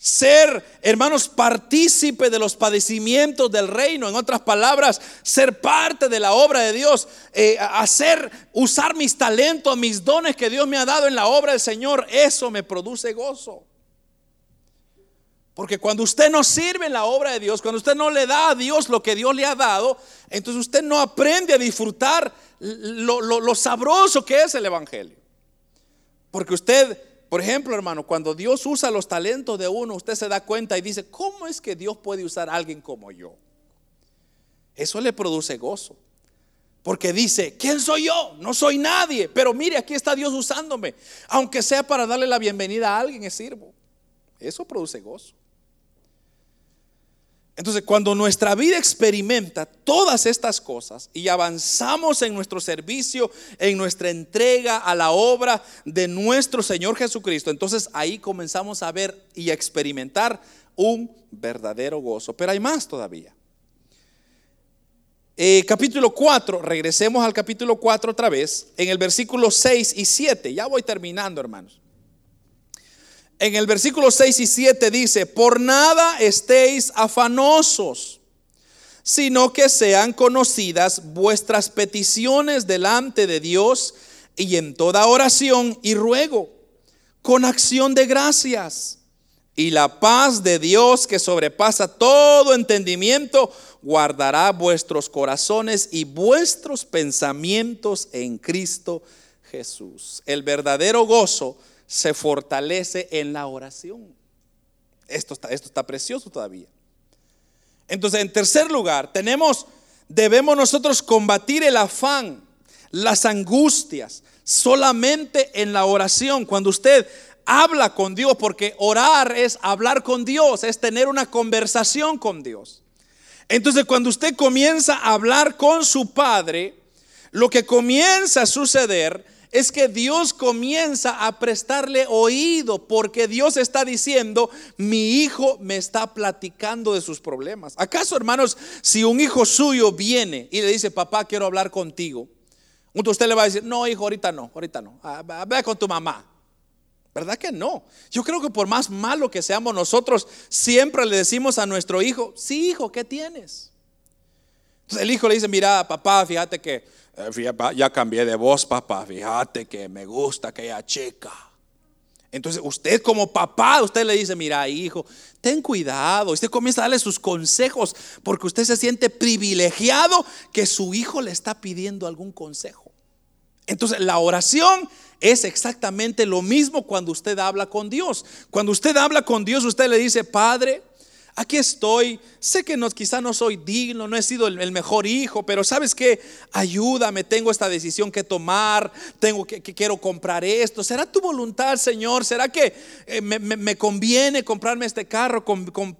Ser, hermanos, partícipe de los padecimientos del reino. En otras palabras, ser parte de la obra de Dios. Eh, hacer, usar mis talentos, mis dones que Dios me ha dado en la obra del Señor. Eso me produce gozo. Porque cuando usted no sirve en la obra de Dios, cuando usted no le da a Dios lo que Dios le ha dado, entonces usted no aprende a disfrutar lo sabroso que es el Evangelio. Porque usted por ejemplo, hermano, cuando Dios usa los talentos de uno, usted se da cuenta y dice, ¿cómo es que Dios puede usar a alguien como yo? Eso le produce gozo. Porque dice, ¿quién soy yo? No soy nadie. Pero mire, aquí está Dios usándome. Aunque sea para darle la bienvenida a alguien, es sirvo. Eso produce gozo. Entonces, cuando nuestra vida experimenta todas estas cosas y avanzamos en nuestro servicio, en nuestra entrega a la obra de nuestro Señor Jesucristo, entonces ahí comenzamos a ver y a experimentar un verdadero gozo. Pero hay más todavía. Eh, capítulo 4, regresemos al capítulo 4 otra vez, en el versículo 6 y 7. Ya voy terminando, hermanos en el versículo 6 y 7 dice, por nada estéis afanosos, sino que sean conocidas vuestras peticiones delante de Dios y en toda oración y ruego, con acción de gracias. Y la paz de Dios que sobrepasa todo entendimiento, guardará vuestros corazones y vuestros pensamientos en Cristo Jesús. El verdadero gozo se fortalece en la oración. Esto está, esto está precioso todavía. Entonces, en tercer lugar, tenemos, debemos nosotros combatir el afán, las angustias, solamente en la oración. Cuando usted habla con Dios, porque orar es hablar con Dios, es tener una conversación con Dios. Entonces, cuando usted comienza a hablar con su Padre, lo que comienza a suceder es que Dios comienza a prestarle oído porque Dios está diciendo, mi hijo me está platicando de sus problemas. ¿Acaso, hermanos, si un hijo suyo viene y le dice, papá, quiero hablar contigo? Usted le va a decir, no, hijo, ahorita no, ahorita no, ah, ve con tu mamá. ¿Verdad que no? Yo creo que por más malo que seamos nosotros, siempre le decimos a nuestro hijo, sí, hijo, ¿qué tienes? Entonces el hijo le dice, mira, papá, fíjate que ya cambié de voz, papá. Fíjate que me gusta aquella chica. Entonces usted como papá, usted le dice, mira hijo, ten cuidado. Usted comienza a darle sus consejos porque usted se siente privilegiado que su hijo le está pidiendo algún consejo. Entonces la oración es exactamente lo mismo cuando usted habla con Dios. Cuando usted habla con Dios, usted le dice, Padre, aquí estoy, sé que no, quizá no soy digno, no he sido el, mejor hijo, pero sabes que ayúdame, tengo esta decisión que tomar, tengo que, quiero comprar esto. ¿Será tu voluntad, Señor? ¿Será que eh, me, conviene comprarme este carro?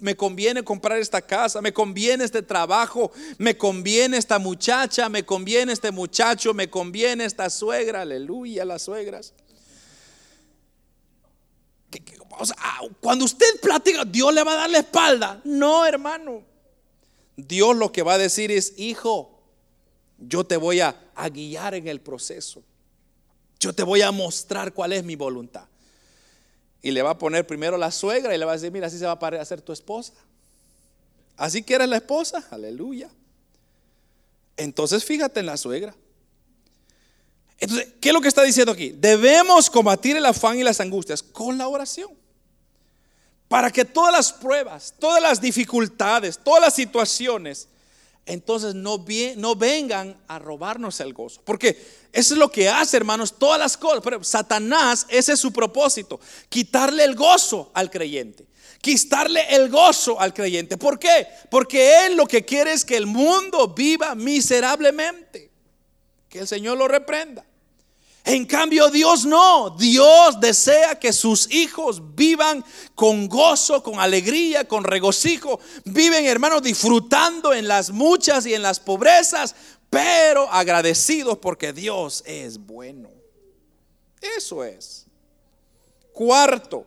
¿Me conviene comprar esta casa? ¿Me conviene este trabajo? ¿Me conviene esta muchacha? ¿Me conviene este muchacho? ¿Me conviene esta suegra? Aleluya, las suegras. Ah, cuando usted platica, Dios le va a dar la espalda. No, hermano. Dios lo que va a decir es, hijo, yo te voy a, guiar en el proceso. Yo te voy a mostrar cuál es mi voluntad. Y le va a poner primero la suegra y le va a decir, mira, así se va a hacer tu esposa. Así que eres la esposa, aleluya. Entonces fíjate en la suegra. Entonces, ¿qué es lo que está diciendo aquí? Debemos combatir el afán y las angustias con la oración para que todas las pruebas, todas las dificultades, todas las situaciones, entonces no, no vengan a robarnos el gozo. Porque eso es lo que hace, hermanos, todas las cosas. Pero Satanás, ese es su propósito, quitarle el gozo al creyente. Quitarle el gozo al creyente. ¿Por qué? Porque él lo que quiere es que el mundo viva miserablemente. Que el Señor lo reprenda. En cambio Dios no, Dios desea que sus hijos vivan con gozo, con alegría, con regocijo. Viven hermanos disfrutando en las muchas y en las pobrezas, pero agradecidos porque Dios es bueno. Eso es. Cuarto,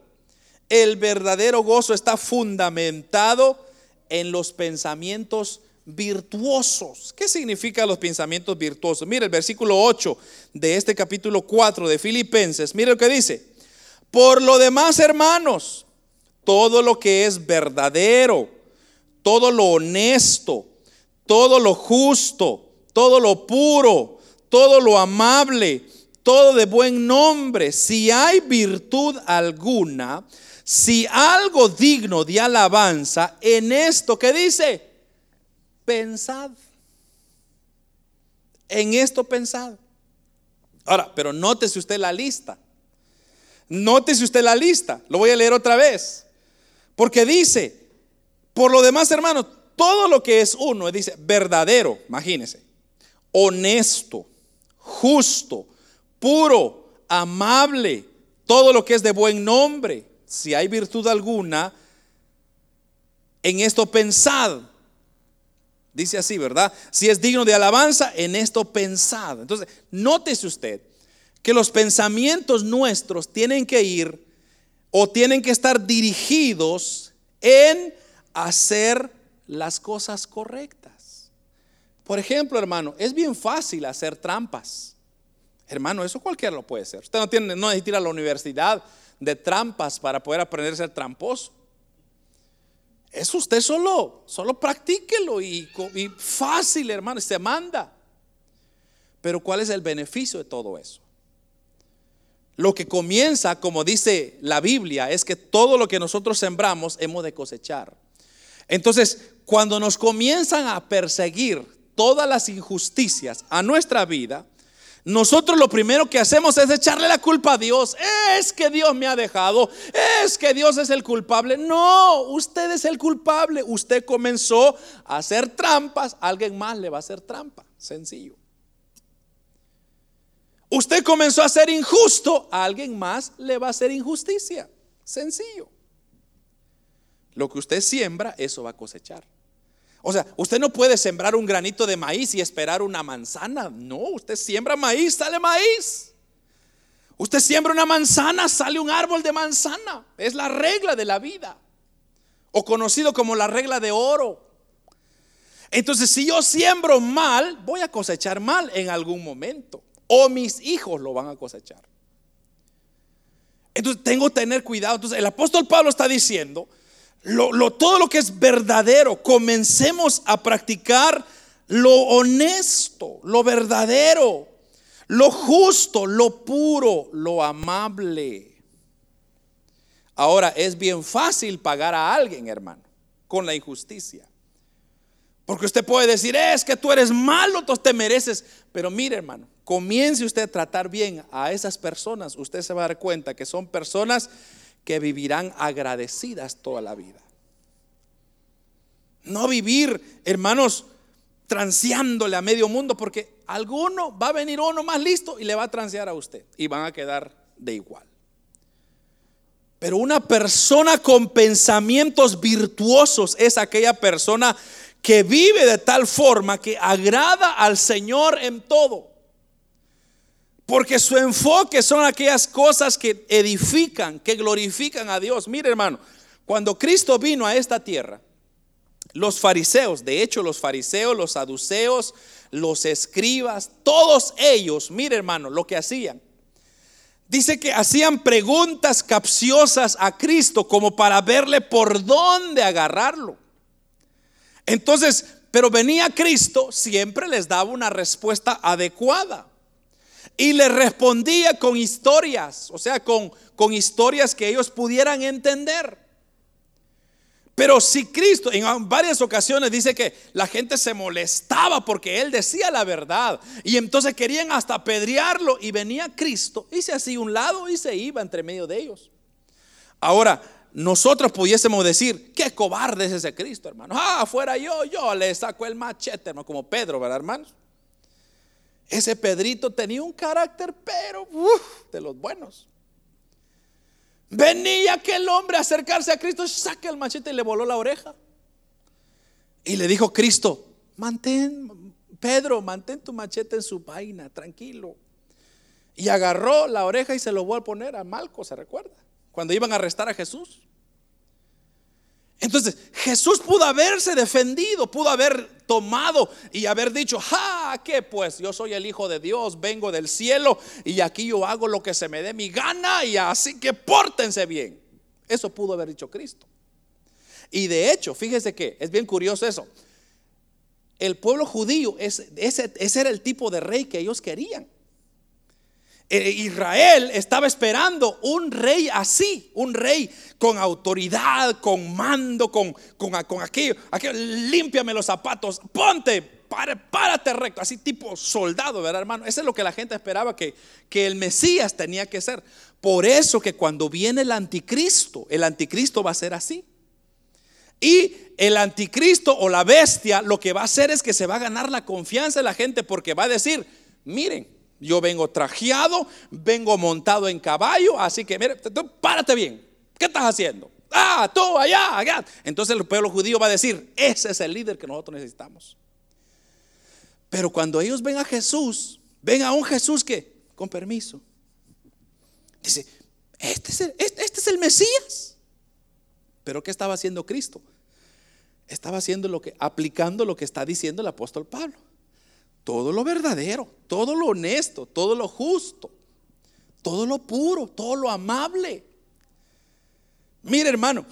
el verdadero gozo está fundamentado en los pensamientos virtuosos. ¿Qué significa los pensamientos virtuosos? Mira el versículo 8 de este capítulo 4 de Filipenses. Mira lo que dice. Por lo demás, hermanos, todo lo que es verdadero, todo lo honesto, todo lo justo, todo lo puro, todo lo amable, todo de buen nombre, si hay virtud alguna, si algo digno de alabanza, en esto que dice, pensad. En esto pensad. Ahora, pero nótese usted la lista. Nótese usted la lista. Lo voy a leer otra vez. Porque dice, por lo demás, hermanos, todo lo que es uno, dice, verdadero, imagínese, honesto, justo, puro, amable, todo lo que es de buen nombre, si hay virtud alguna, en esto pensad. Dice así, ¿verdad? Si es digno de alabanza, en esto pensad. Entonces, nótese usted que los pensamientos nuestros tienen que ir o tienen que estar dirigidos en hacer las cosas correctas. Por ejemplo, hermano, es bien fácil hacer trampas. Hermano, eso cualquiera lo puede hacer. Usted no tiene no necesita ir a la universidad de trampas para poder aprender a ser tramposo. Es usted solo, solo practíquelo y fácil, hermano, se manda. Pero ¿cuál es el beneficio de todo eso? Lo que comienza, como dice la Biblia, es que todo lo que nosotros sembramos hemos de cosechar. Entonces, cuando nos comienzan a perseguir todas las injusticias a nuestra vida, nosotros lo primero que hacemos es echarle la culpa a Dios. Es que Dios me ha dejado. Es que Dios es el culpable. No, usted es el culpable. Usted comenzó a hacer trampas. Alguien más le va a hacer trampa. Sencillo. Usted comenzó a ser injusto. Alguien más le va a hacer injusticia. Sencillo. Lo que usted siembra, eso va a cosechar. O sea, usted no puede sembrar un granito de maíz y esperar una manzana. No, usted siembra maíz, sale maíz. Usted siembra una manzana, sale un árbol de manzana. Es la regla de la vida. O conocido como la regla de oro. Entonces, si yo siembro mal, voy a cosechar mal en algún momento. O mis hijos lo van a cosechar. Entonces, tengo que tener cuidado. Entonces, el apóstol Pablo está diciendo lo, todo lo que es verdadero, comencemos a practicar lo honesto, lo verdadero, lo justo, lo puro, lo amable. Ahora, es bien fácil pagar a alguien, hermano, con la injusticia. Porque usted puede decir, es que tú eres malo, tú te mereces. Pero mire, hermano, comience usted a tratar bien a esas personas. Usted se va a dar cuenta que son personas que vivirán agradecidas toda la vida. No vivir, hermanos, transeándole a medio mundo, porque alguno va a venir uno más listo y le va a transear a usted y van a quedar de igual. Pero una persona con pensamientos virtuosos es aquella persona que vive de tal forma que agrada al Señor en todo. Porque su enfoque son aquellas cosas que edifican, que glorifican a Dios. Mire hermano, cuando Cristo vino a esta tierra, los fariseos, de hecho los fariseos, los saduceos, los escribas, todos ellos, mire hermano, lo que hacían. Dice que hacían preguntas capciosas a Cristo como para verle por dónde agarrarlo. Entonces, pero venía Cristo, siempre les daba una respuesta adecuada. Y les respondía con historias, o sea, con, con historias que ellos pudieran entender. Pero si Cristo en varias ocasiones dice que la gente se molestaba porque Él decía la verdad y entonces querían hasta apedrearlo y venía Cristo y se hacía un lado y se iba entre medio de ellos. Ahora, nosotros pudiésemos decir, qué cobarde es ese Cristo, hermano. Ah, fuera yo, yo le saco el machete, hermano, como Pedro, ¿verdad, hermanos? Ese Pedrito tenía un carácter, pero de los buenos. Venía aquel hombre a acercarse a Cristo, saca el machete y le voló la oreja. Y le dijo Cristo, mantén, Pedro, mantén tu machete en su vaina, tranquilo. Y agarró la oreja y se lo voy a poner a Malco, ¿se recuerda? Cuando iban a arrestar a Jesús. Entonces, Jesús pudo haberse defendido, pudo haber tomado y haber dicho, ja, que pues yo soy el Hijo de Dios, vengo del cielo y aquí yo hago lo que se me dé mi gana y así que pórtense bien. Eso pudo haber dicho Cristo. Y de hecho, fíjese que es bien curioso eso. El pueblo judío, ese, ese era el tipo de rey que ellos querían. Eh, Israel estaba esperando un rey así, un rey con autoridad, con mando, con, con, aquello, aquello, límpiame los zapatos, ponte, párate recto, así tipo soldado, ¿verdad, hermano? Eso es lo que la gente esperaba que, que el Mesías tenía que ser. Por eso que cuando viene el anticristo, el anticristo va a ser así. Y el anticristo o la bestia lo que va a hacer es que se va a ganar la confianza de la gente porque va a decir, miren, yo vengo trajeado, vengo montado en caballo, así que mire, párate bien. ¿Qué estás haciendo? Ah, tú allá, allá. Entonces el pueblo judío va a decir, ese es el líder que nosotros necesitamos. Pero cuando ellos ven a Jesús, ven a un Jesús que, con permiso, dice, este es el, este, este es el Mesías. Pero ¿qué estaba haciendo Cristo? Estaba haciendo lo que, aplicando lo que está diciendo el apóstol Pablo todo lo verdadero, todo lo honesto, todo lo justo, todo lo puro, todo lo amable. Mire, hermano,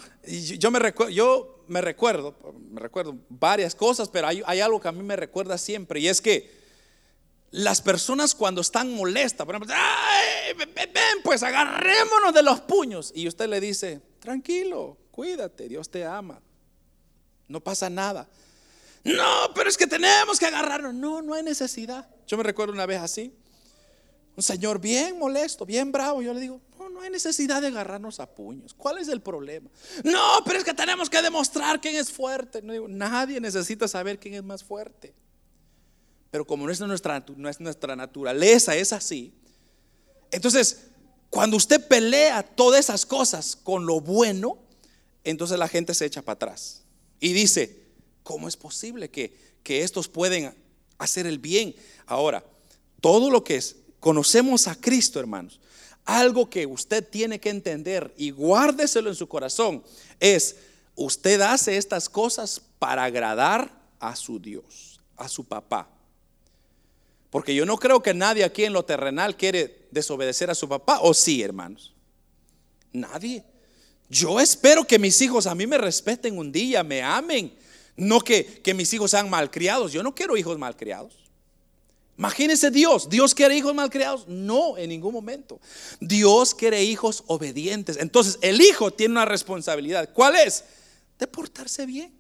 yo me recuerdo, yo me recuerdo, me recuerdo varias cosas, pero hay, algo que a mí me recuerda siempre y es que las personas cuando están molestas, por ejemplo, ven, pues agarrémonos de los puños y usted le dice, tranquilo, cuídate, Dios te ama, no pasa nada. No, pero es que tenemos que agarrarnos. No, no hay necesidad. Yo me recuerdo una vez así. Un señor bien molesto, bien bravo. Yo le digo, no, no hay necesidad de agarrarnos a puños. ¿Cuál es el problema? No, pero es que tenemos que demostrar quién es fuerte. No digo, nadie necesita saber quién es más fuerte. Pero como no es nuestra, no naturaleza, es así. Entonces, cuando usted pelea todas esas cosas con lo bueno, entonces la gente se echa para atrás y dice, ¿Cómo es posible que, que estos pueden hacer el bien? Ahora, todo lo que es, conocemos a Cristo, hermanos. Algo que usted tiene que entender y guárdeselo en su corazón es, usted hace estas cosas para agradar a su Dios, a su papá. Porque yo no creo que nadie aquí en lo terrenal quiere desobedecer a su papá, o sí, hermanos. Nadie. Yo espero que mis hijos a mí me respeten un día, me amen, no que, mis hijos sean malcriados. Yo no quiero hijos malcriados. Imagínense Dios. ¿Dios quiere hijos malcriados? No, en ningún momento. Dios quiere hijos obedientes. Entonces, el hijo tiene una responsabilidad. ¿Cuál es? De portarse bien,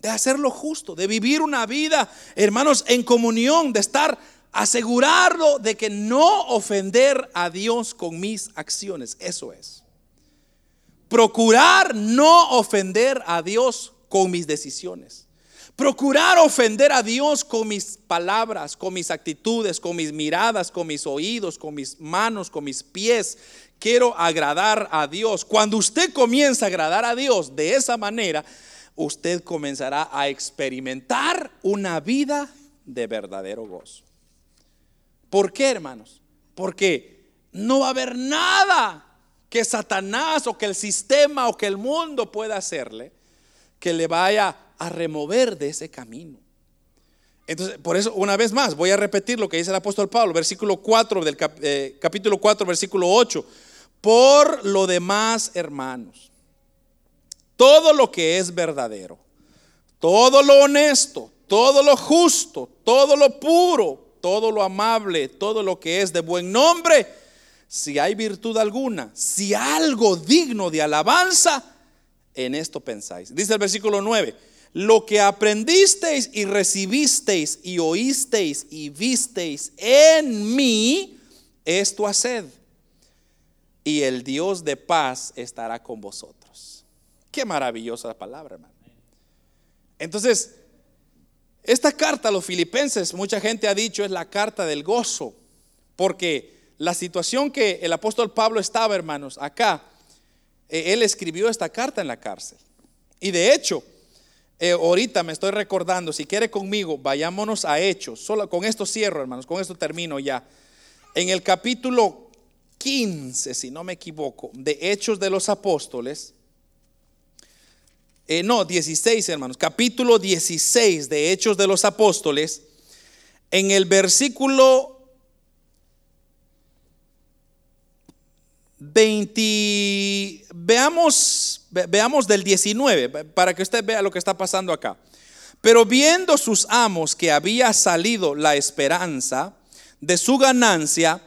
de hacer lo justo, de vivir una vida, hermanos, en comunión, de estar asegurarlo de que no ofender a Dios con mis acciones. Eso es. Procurar no ofender a Dios con mis decisiones. Procurar ofender a Dios con mis palabras, con mis actitudes, con mis miradas, con mis oídos, con mis manos, con mis pies. Quiero agradar a Dios. Cuando usted comienza a agradar a Dios de esa manera, usted comenzará a experimentar una vida de verdadero gozo. ¿Por qué, hermanos? Porque no va a haber nada que Satanás o que el sistema o que el mundo pueda hacerle que le vaya a remover de ese camino. Entonces, por eso, una vez más, voy a repetir lo que dice el apóstol Pablo, versículo 4 del eh, capítulo 4, versículo 8. Por lo demás, hermanos, todo lo que es verdadero, todo lo honesto, todo lo justo, todo lo puro, todo lo amable, todo lo que es de buen nombre, si hay virtud alguna, si algo digno de alabanza, en esto pensáis. Dice el versículo 9 lo que aprendisteis y recibisteis y oísteis y visteis en mí, esto haced. Y el Dios de paz estará con vosotros. Qué maravillosa palabra, hermano. Entonces, esta carta a los filipenses, mucha gente ha dicho, es la carta del gozo, porque la situación que el apóstol Pablo estaba, hermanos, acá, él escribió esta carta en la cárcel. Y de hecho, eh, ahorita me estoy recordando, si quiere conmigo, vayámonos a Hechos. Con esto cierro, hermanos, con esto termino ya. En el capítulo 15, si no me equivoco, de Hechos de los Apóstoles. Eh, no, 16, hermanos. Capítulo 16 de Hechos de los Apóstoles. En el versículo 20, veamos, veamos del 19, para que usted vea lo que está pasando acá. Pero viendo sus amos que había salido la esperanza de su ganancia,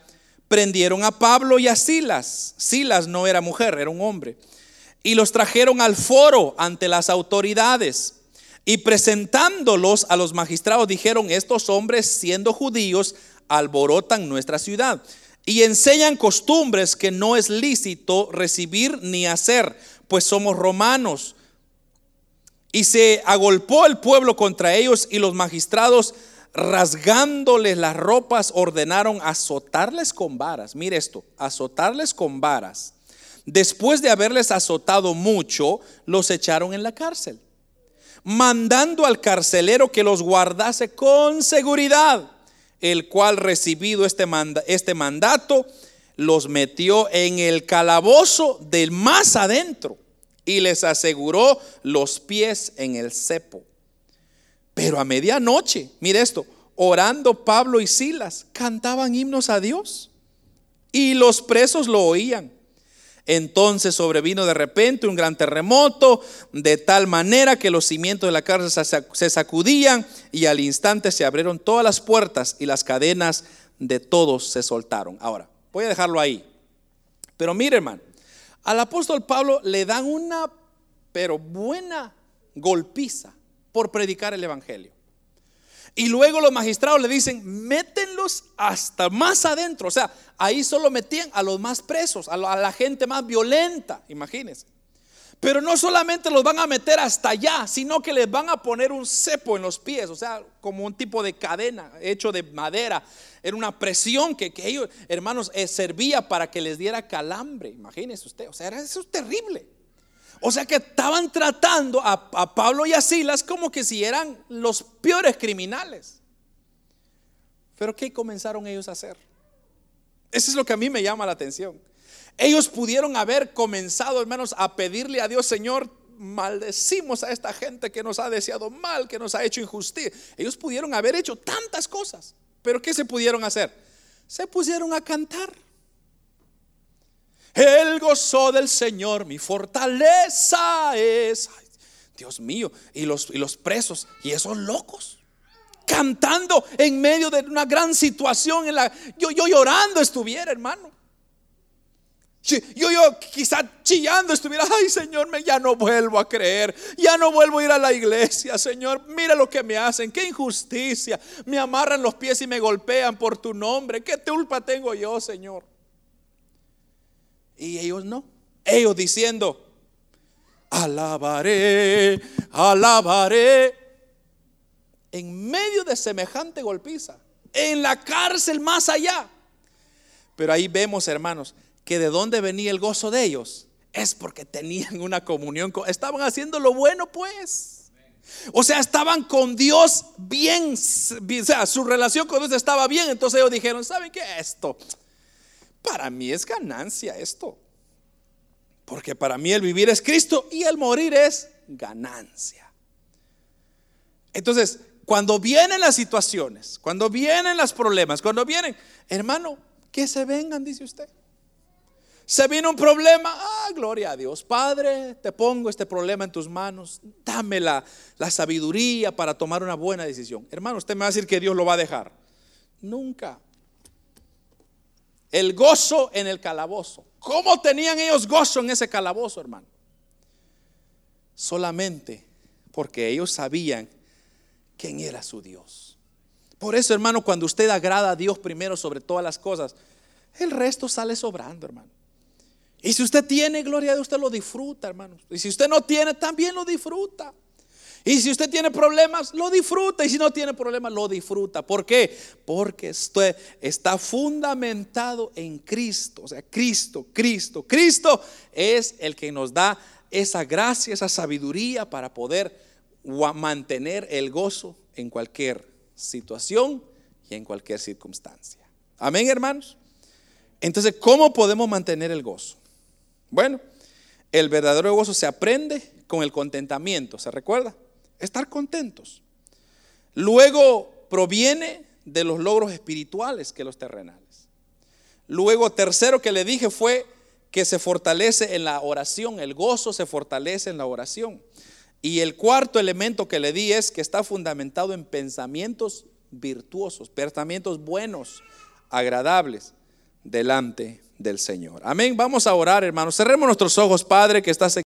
prendieron a Pablo y a Silas. Silas no era mujer, era un hombre. Y los trajeron al foro ante las autoridades. Y presentándolos a los magistrados dijeron, estos hombres siendo judíos alborotan nuestra ciudad y enseñan costumbres que no es lícito recibir ni hacer, pues somos romanos. Y se agolpó el pueblo contra ellos y los magistrados, rasgándoles las ropas, ordenaron azotarles con varas. Mire esto, azotarles con varas. Después de haberles azotado mucho, los echaron en la cárcel, mandando al carcelero que los guardase con seguridad el cual recibido este, este mandato, los metió en el calabozo del más adentro y les aseguró los pies en el cepo. Pero a medianoche, mire esto, orando Pablo y Silas, cantaban himnos a Dios y los presos lo oían. Entonces sobrevino de repente un gran terremoto, de tal manera que los cimientos de la cárcel se sacudían y al instante se abrieron todas las puertas y las cadenas de todos se soltaron. Ahora, voy a dejarlo ahí. Pero mire, hermano, al apóstol Pablo le dan una, pero buena golpiza por predicar el Evangelio. Y luego los magistrados le dicen, métenlos hasta más adentro. O sea, ahí solo metían a los más presos, a la gente más violenta, imagínense. Pero no solamente los van a meter hasta allá, sino que les van a poner un cepo en los pies, o sea, como un tipo de cadena hecho de madera. Era una presión que, ellos, hermanos, eh, servía para que les diera calambre. Imagínense usted, o sea, era, eso es terrible. O sea que estaban tratando a, Pablo y a Silas como que si eran los peores criminales. Pero ¿qué comenzaron ellos a hacer? Eso es lo que a mí me llama la atención. Ellos pudieron haber comenzado, hermanos, a pedirle a Dios, Señor, maldecimos a esta gente que nos ha deseado mal, que nos ha hecho injusticia. Ellos pudieron haber hecho tantas cosas, pero ¿qué se pudieron hacer? Se pusieron a cantar. El gozo del Señor, mi fortaleza es. Dios mío, y los, y los presos, y esos locos cantando en medio de una gran situación en la yo, yo llorando estuviera, hermano. Yo, yo quizá chillando estuviera, ay Señor, me, ya no vuelvo a creer, ya no vuelvo a ir a la iglesia, Señor, mira lo que me hacen, qué injusticia, me amarran los pies y me golpean por tu nombre, qué culpa tengo yo, Señor. Y ellos no, ellos diciendo, alabaré, alabaré, en medio de semejante golpiza, en la cárcel más allá. Pero ahí vemos, hermanos, que de dónde venía el gozo de ellos es porque tenían una comunión, con, estaban haciendo lo bueno pues. O sea, estaban con Dios bien, o sea, su relación con Dios estaba bien, entonces ellos dijeron, ¿saben qué? Esto, para mí es ganancia esto. Porque para mí el vivir es Cristo y el morir es ganancia. Entonces, cuando vienen las situaciones, cuando vienen los problemas, cuando vienen, hermano, que se vengan, dice usted. Se viene un problema, ah, gloria a Dios. Padre, te pongo este problema en tus manos. Dame la, la sabiduría para tomar una buena decisión. Hermano, usted me va a decir que Dios lo va a dejar. Nunca. El gozo en el calabozo. ¿Cómo tenían ellos gozo en ese calabozo, hermano? Solamente porque ellos sabían quién era su Dios. Por eso, hermano, cuando usted agrada a Dios primero sobre todas las cosas, el resto sale sobrando, hermano. Y si usted tiene gloria de usted lo disfruta, hermanos. Y si usted no tiene, también lo disfruta. Y si usted tiene problemas, lo disfruta. Y si no tiene problemas, lo disfruta. ¿Por qué? Porque usted está fundamentado en Cristo. O sea, Cristo, Cristo, Cristo es el que nos da esa gracia, esa sabiduría para poder mantener el gozo en cualquier situación y en cualquier circunstancia. Amén, hermanos. Entonces, ¿cómo podemos mantener el gozo? Bueno, el verdadero gozo se aprende con el contentamiento, ¿se recuerda? Estar contentos. Luego proviene de los logros espirituales que los terrenales. Luego, tercero que le dije fue que se fortalece en la oración, el gozo se fortalece en la oración. Y el cuarto elemento que le di es que está fundamentado en pensamientos virtuosos, pensamientos buenos, agradables delante del Señor. Amén. Vamos a orar, hermanos. Cerremos nuestros ojos, Padre, que estás